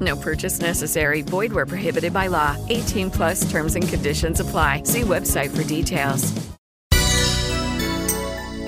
No purchase necessary. Void where prohibited by law. 18 plus terms and conditions apply. See website for details.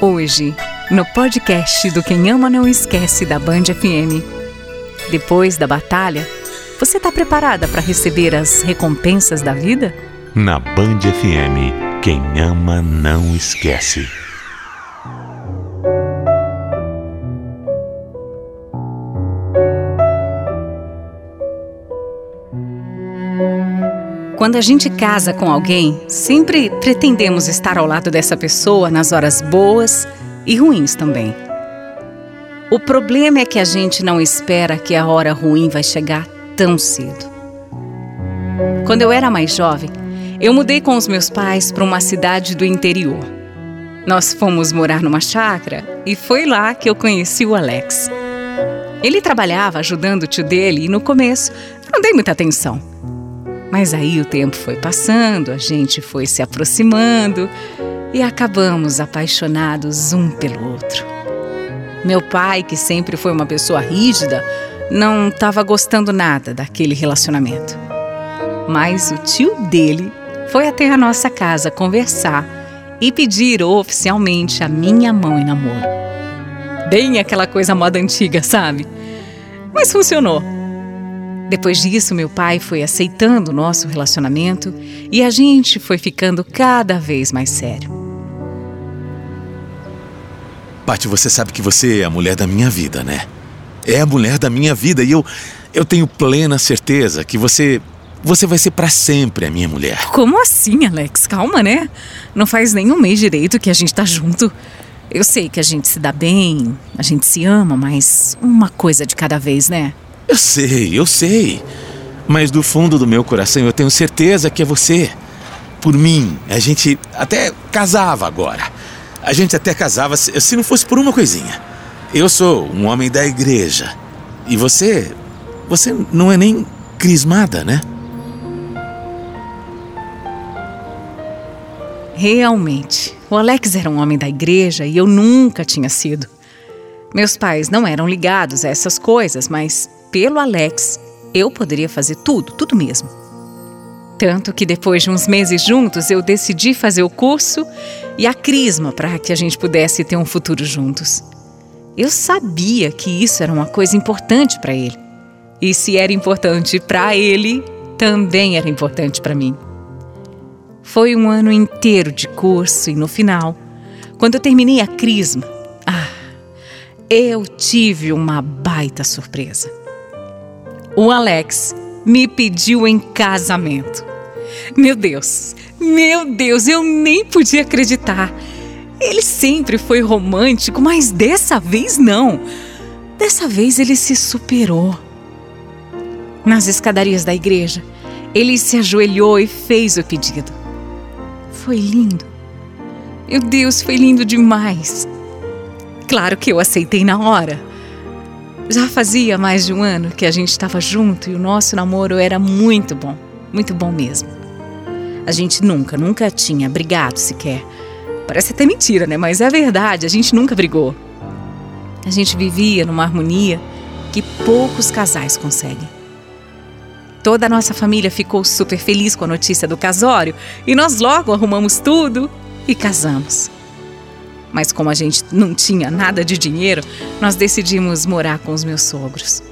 Hoje, no podcast do Quem Ama Não Esquece da Band FM. Depois da batalha, você está preparada para receber as recompensas da vida? Na Band FM, quem ama não esquece. Quando a gente casa com alguém, sempre pretendemos estar ao lado dessa pessoa nas horas boas e ruins também. O problema é que a gente não espera que a hora ruim vai chegar tão cedo. Quando eu era mais jovem, eu mudei com os meus pais para uma cidade do interior. Nós fomos morar numa chácara e foi lá que eu conheci o Alex. Ele trabalhava ajudando o tio dele e no começo não dei muita atenção. Mas aí o tempo foi passando, a gente foi se aproximando e acabamos apaixonados um pelo outro. Meu pai, que sempre foi uma pessoa rígida, não estava gostando nada daquele relacionamento. Mas o tio dele foi até a nossa casa conversar e pedir oficialmente a minha mão em namoro. Bem aquela coisa moda antiga, sabe? Mas funcionou. Depois disso, meu pai foi aceitando o nosso relacionamento e a gente foi ficando cada vez mais sério. Paty, você sabe que você é a mulher da minha vida, né? É a mulher da minha vida e eu, eu tenho plena certeza que você você vai ser para sempre a minha mulher. Como assim, Alex? Calma, né? Não faz nem um mês direito que a gente tá junto. Eu sei que a gente se dá bem, a gente se ama, mas uma coisa de cada vez, né? Eu sei, eu sei. Mas do fundo do meu coração eu tenho certeza que é você. Por mim, a gente até casava agora. A gente até casava se, se não fosse por uma coisinha. Eu sou um homem da igreja. E você. Você não é nem crismada, né? Realmente, o Alex era um homem da igreja e eu nunca tinha sido. Meus pais não eram ligados a essas coisas, mas pelo Alex, eu poderia fazer tudo, tudo mesmo. Tanto que depois de uns meses juntos, eu decidi fazer o curso e a crisma para que a gente pudesse ter um futuro juntos. Eu sabia que isso era uma coisa importante para ele. E se era importante para ele, também era importante para mim. Foi um ano inteiro de curso e no final, quando eu terminei a crisma, ah, eu tive uma baita surpresa. O Alex me pediu em casamento. Meu Deus, meu Deus, eu nem podia acreditar. Ele sempre foi romântico, mas dessa vez não. Dessa vez ele se superou. Nas escadarias da igreja, ele se ajoelhou e fez o pedido. Foi lindo. Meu Deus, foi lindo demais. Claro que eu aceitei na hora. Já fazia mais de um ano que a gente estava junto e o nosso namoro era muito bom, muito bom mesmo. A gente nunca, nunca tinha brigado sequer. Parece até mentira, né? Mas é verdade, a gente nunca brigou. A gente vivia numa harmonia que poucos casais conseguem. Toda a nossa família ficou super feliz com a notícia do casório e nós logo arrumamos tudo e casamos. Mas como a gente não tinha nada de dinheiro, nós decidimos morar com os meus sogros.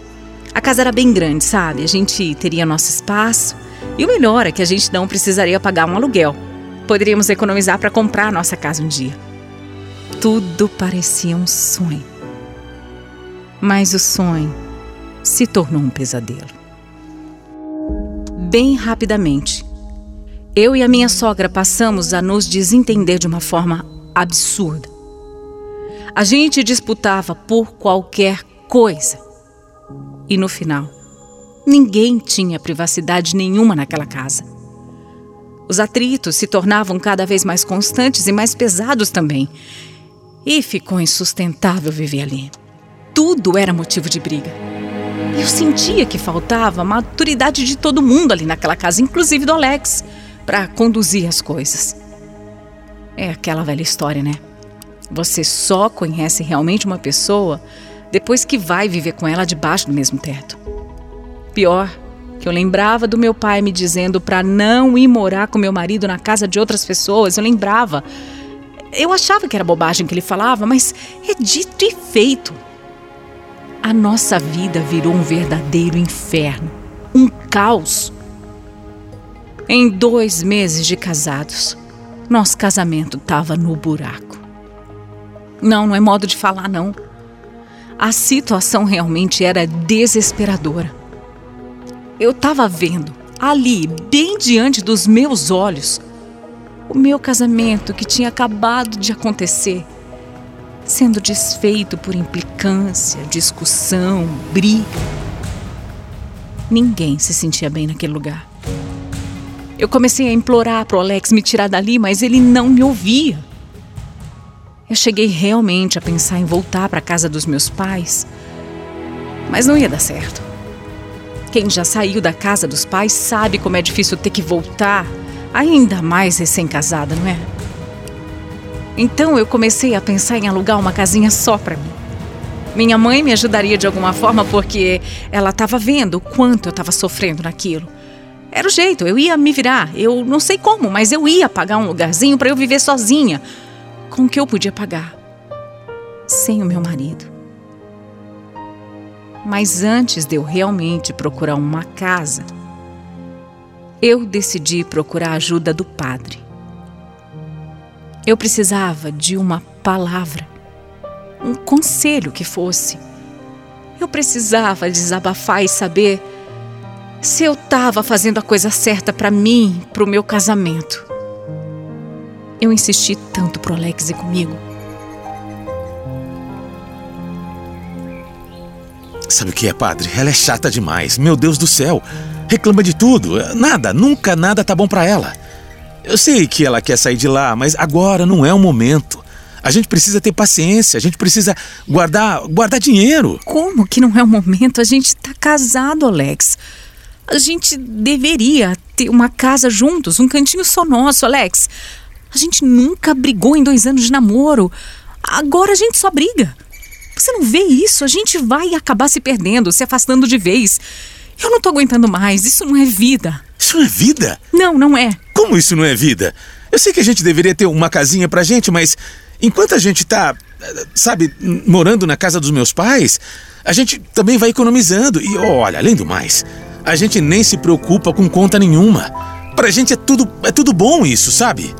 A casa era bem grande, sabe? A gente teria nosso espaço e o melhor é que a gente não precisaria pagar um aluguel. Poderíamos economizar para comprar nossa casa um dia. Tudo parecia um sonho. Mas o sonho se tornou um pesadelo bem rapidamente. Eu e a minha sogra passamos a nos desentender de uma forma absurda. A gente disputava por qualquer coisa. E no final, ninguém tinha privacidade nenhuma naquela casa. Os atritos se tornavam cada vez mais constantes e mais pesados também. E ficou insustentável viver ali. Tudo era motivo de briga. Eu sentia que faltava a maturidade de todo mundo ali naquela casa, inclusive do Alex, para conduzir as coisas. É aquela velha história, né? Você só conhece realmente uma pessoa depois que vai viver com ela debaixo do mesmo teto. Pior, que eu lembrava do meu pai me dizendo para não ir morar com meu marido na casa de outras pessoas. Eu lembrava. Eu achava que era bobagem que ele falava, mas é dito e feito a nossa vida virou um verdadeiro inferno, um caos. Em dois meses de casados, nosso casamento estava no buraco. Não, não é modo de falar, não. A situação realmente era desesperadora. Eu estava vendo, ali, bem diante dos meus olhos, o meu casamento que tinha acabado de acontecer sendo desfeito por implicância, discussão, briga. Ninguém se sentia bem naquele lugar. Eu comecei a implorar para o Alex me tirar dali, mas ele não me ouvia. Eu cheguei realmente a pensar em voltar para a casa dos meus pais, mas não ia dar certo. Quem já saiu da casa dos pais sabe como é difícil ter que voltar, ainda mais recém-casada, não é? Então eu comecei a pensar em alugar uma casinha só para mim. Minha mãe me ajudaria de alguma forma porque ela estava vendo o quanto eu estava sofrendo naquilo. Era o jeito, eu ia me virar. Eu não sei como, mas eu ia pagar um lugarzinho para eu viver sozinha, com que eu podia pagar, sem o meu marido. Mas antes de eu realmente procurar uma casa, eu decidi procurar a ajuda do padre. Eu precisava de uma palavra, um conselho que fosse. Eu precisava desabafar e saber se eu estava fazendo a coisa certa para mim, para o meu casamento. Eu insisti tanto pro Alex e comigo. Sabe o que é, padre? Ela é chata demais. Meu Deus do céu. Reclama de tudo. Nada, nunca nada tá bom para ela. Eu sei que ela quer sair de lá, mas agora não é o momento. A gente precisa ter paciência, a gente precisa guardar, guardar dinheiro. Como que não é o momento? A gente tá casado, Alex. A gente deveria ter uma casa juntos, um cantinho só nosso, Alex. A gente nunca brigou em dois anos de namoro. Agora a gente só briga. Você não vê isso? A gente vai acabar se perdendo, se afastando de vez. Eu não tô aguentando mais. Isso não é vida. Isso não é vida? Não, não é. Como isso não é vida? Eu sei que a gente deveria ter uma casinha pra gente, mas enquanto a gente tá, sabe, morando na casa dos meus pais, a gente também vai economizando. E olha, além do mais, a gente nem se preocupa com conta nenhuma. Pra gente é tudo, é tudo bom isso, sabe?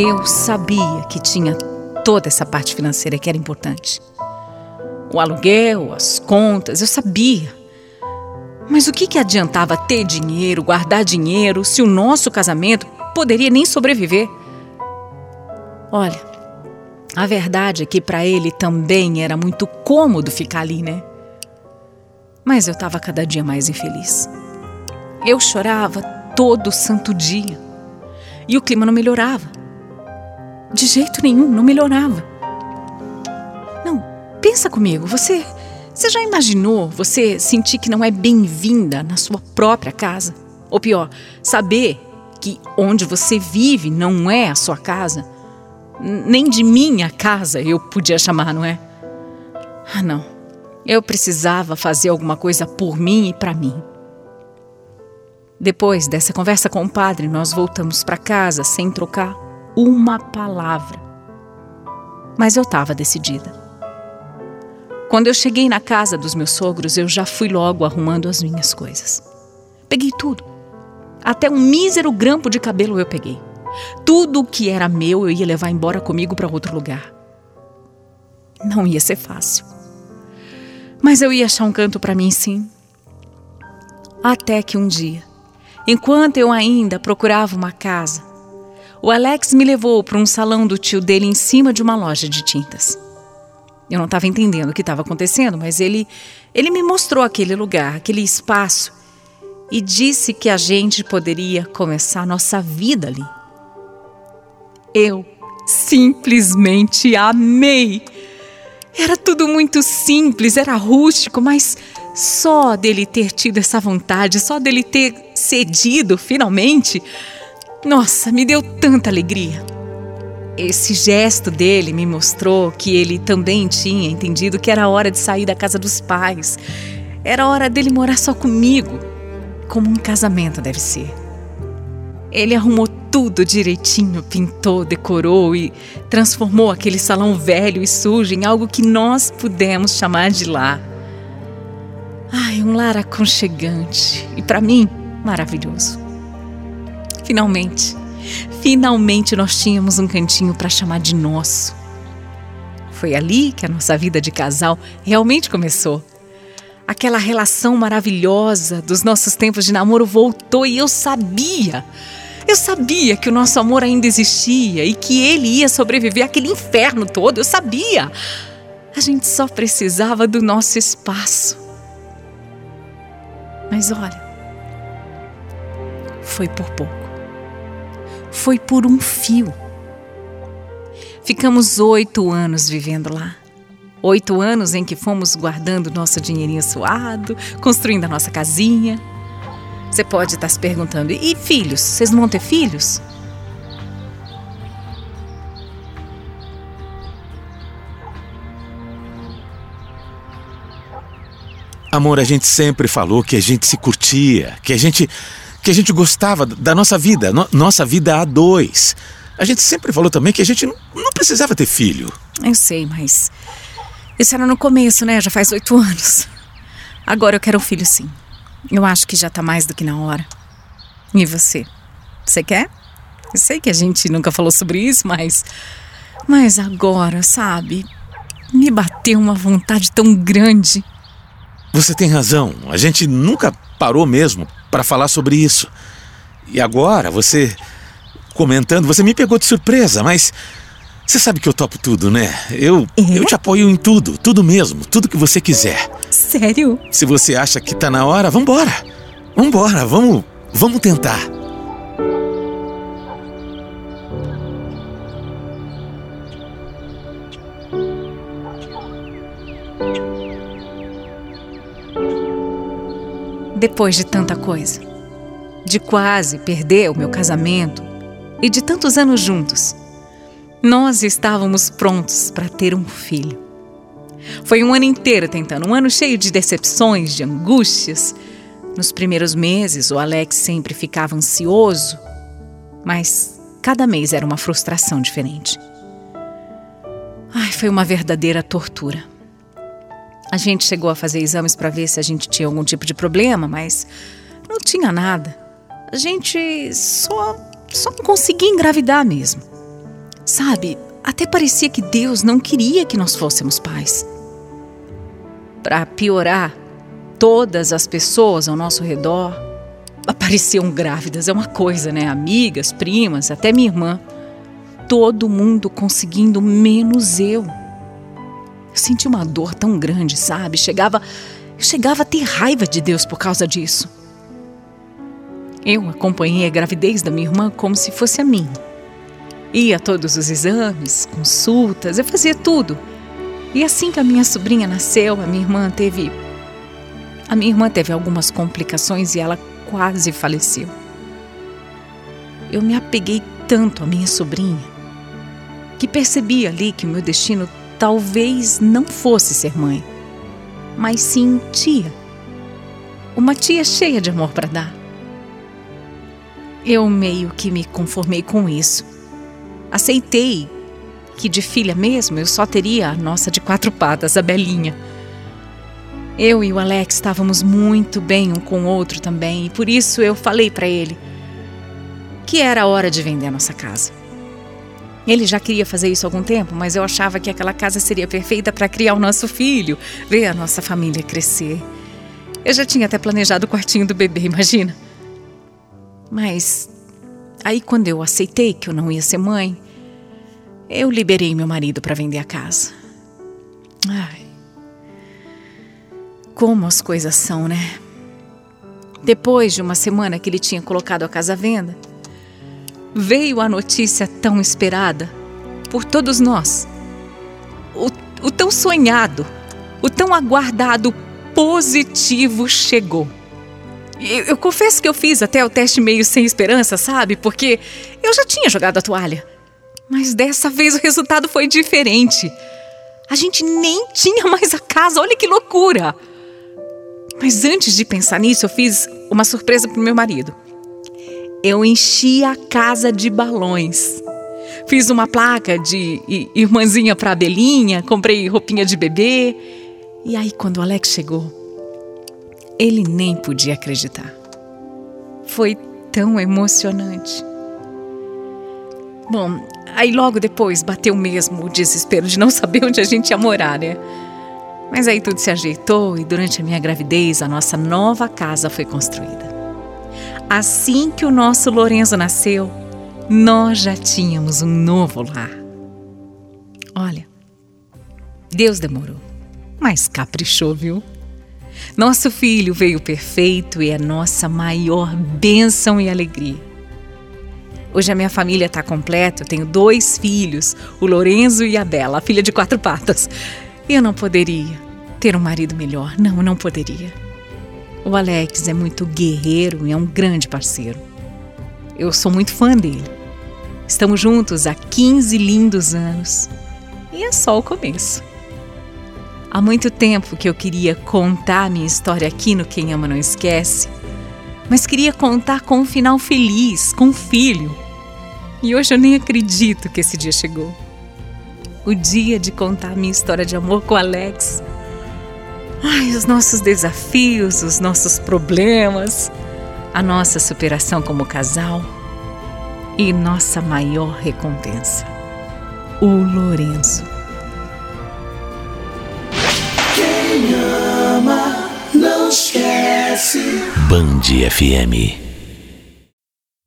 Eu sabia que tinha toda essa parte financeira que era importante. O aluguel, as contas, eu sabia. Mas o que, que adiantava ter dinheiro, guardar dinheiro, se o nosso casamento poderia nem sobreviver? Olha, a verdade é que para ele também era muito cômodo ficar ali, né? Mas eu estava cada dia mais infeliz. Eu chorava todo santo dia. E o clima não melhorava. De jeito nenhum, não melhorava. Não, pensa comigo, você. Você já imaginou você sentir que não é bem-vinda na sua própria casa? Ou pior, saber que onde você vive não é a sua casa? Nem de minha casa eu podia chamar, não é? Ah, não. Eu precisava fazer alguma coisa por mim e para mim. Depois dessa conversa com o padre, nós voltamos para casa sem trocar uma palavra. Mas eu estava decidida. Quando eu cheguei na casa dos meus sogros, eu já fui logo arrumando as minhas coisas. Peguei tudo. Até um mísero grampo de cabelo eu peguei. Tudo o que era meu eu ia levar embora comigo para outro lugar. Não ia ser fácil. Mas eu ia achar um canto para mim, sim. Até que um dia Enquanto eu ainda procurava uma casa, o Alex me levou para um salão do tio dele em cima de uma loja de tintas. Eu não estava entendendo o que estava acontecendo, mas ele, ele me mostrou aquele lugar, aquele espaço, e disse que a gente poderia começar nossa vida ali. Eu simplesmente amei. Era tudo muito simples, era rústico, mas só dele ter tido essa vontade, só dele ter cedido finalmente, nossa, me deu tanta alegria. Esse gesto dele me mostrou que ele também tinha entendido que era hora de sair da casa dos pais. Era hora dele morar só comigo, como um casamento deve ser. Ele arrumou tudo direitinho, pintou, decorou e transformou aquele salão velho e sujo em algo que nós pudemos chamar de lar. Ai, um lar aconchegante e para mim maravilhoso. Finalmente, finalmente nós tínhamos um cantinho para chamar de nosso. Foi ali que a nossa vida de casal realmente começou. Aquela relação maravilhosa dos nossos tempos de namoro voltou e eu sabia. Eu sabia que o nosso amor ainda existia e que ele ia sobreviver àquele inferno todo. Eu sabia. A gente só precisava do nosso espaço. Mas olha, foi por pouco. Foi por um fio. Ficamos oito anos vivendo lá. Oito anos em que fomos guardando nosso dinheirinho suado, construindo a nossa casinha. Você pode estar se perguntando: e filhos? Vocês não vão ter filhos? Amor, a gente sempre falou que a gente se curtia, que a gente que a gente gostava da nossa vida, no, nossa vida a dois. A gente sempre falou também que a gente não, não precisava ter filho. Eu sei, mas isso era no começo, né? Já faz oito anos. Agora eu quero um filho, sim. Eu acho que já tá mais do que na hora. E você? Você quer? Eu sei que a gente nunca falou sobre isso, mas. Mas agora, sabe? Me bateu uma vontade tão grande. Você tem razão. A gente nunca parou mesmo para falar sobre isso. E agora, você comentando, você me pegou de surpresa, mas você sabe que eu topo tudo, né? Eu, é? eu te apoio em tudo, tudo mesmo, tudo que você quiser. Sério? Se você acha que tá na hora, vambora. Vambora, vamos, vamos tentar. Depois de tanta coisa, de quase perder o meu casamento e de tantos anos juntos, nós estávamos prontos para ter um filho. Foi um ano inteiro tentando, um ano cheio de decepções, de angústias. Nos primeiros meses, o Alex sempre ficava ansioso, mas cada mês era uma frustração diferente. Ai, foi uma verdadeira tortura. A gente chegou a fazer exames para ver se a gente tinha algum tipo de problema, mas não tinha nada. A gente só só não conseguia engravidar mesmo. Sabe, até parecia que Deus não queria que nós fôssemos pais. Para piorar, todas as pessoas ao nosso redor apareciam grávidas. É uma coisa, né? Amigas, primas, até minha irmã. Todo mundo conseguindo, menos eu. Eu senti uma dor tão grande, sabe? Chegava, eu chegava a ter raiva de Deus por causa disso. Eu acompanhei a gravidez da minha irmã como se fosse a minha. Ia a todos os exames, consultas, eu fazia tudo. E assim que a minha sobrinha nasceu, a minha irmã teve. A minha irmã teve algumas complicações e ela quase faleceu. Eu me apeguei tanto à minha sobrinha que percebi ali que o meu destino talvez não fosse ser mãe, mas sim tia. Uma tia cheia de amor para dar. Eu meio que me conformei com isso. Aceitei que de filha mesmo eu só teria a nossa de quatro patas, a Belinha. Eu e o Alex estávamos muito bem um com o outro também, e por isso eu falei para ele que era hora de vender a nossa casa. Ele já queria fazer isso há algum tempo, mas eu achava que aquela casa seria perfeita para criar o nosso filho, ver a nossa família crescer. Eu já tinha até planejado o quartinho do bebê, imagina. Mas aí quando eu aceitei que eu não ia ser mãe, eu liberei meu marido para vender a casa. Ai. Como as coisas são, né? Depois de uma semana que ele tinha colocado a casa à venda, veio a notícia tão esperada por todos nós. O, o tão sonhado, o tão aguardado positivo chegou. Eu, eu, confesso que eu fiz até o teste meio sem esperança, sabe? Porque eu já tinha jogado a toalha. Mas dessa vez o resultado foi diferente. A gente nem tinha mais a casa, olha que loucura! Mas antes de pensar nisso, eu fiz uma surpresa pro meu marido eu enchi a casa de balões. Fiz uma placa de irmãzinha para Belinha, comprei roupinha de bebê. E aí, quando o Alex chegou, ele nem podia acreditar. Foi tão emocionante. Bom, aí logo depois bateu mesmo o desespero de não saber onde a gente ia morar, né? Mas aí tudo se ajeitou e durante a minha gravidez a nossa nova casa foi construída. Assim que o nosso Lorenzo nasceu, nós já tínhamos um novo lar. Olha, Deus demorou, mas caprichou, viu? Nosso filho veio perfeito e é nossa maior bênção e alegria. Hoje a minha família está completa, eu tenho dois filhos, o Lorenzo e a Bela, a filha de quatro patas. Eu não poderia ter um marido melhor, não, não poderia. O Alex é muito guerreiro e é um grande parceiro. Eu sou muito fã dele. Estamos juntos há 15 lindos anos e é só o começo. Há muito tempo que eu queria contar minha história aqui no Quem Ama Não Esquece, mas queria contar com um final feliz, com um filho. E hoje eu nem acredito que esse dia chegou. O dia de contar minha história de amor com o Alex Ai, os nossos desafios, os nossos problemas, a nossa superação como casal e nossa maior recompensa, o Lourenço. Quem ama não esquece. Band FM.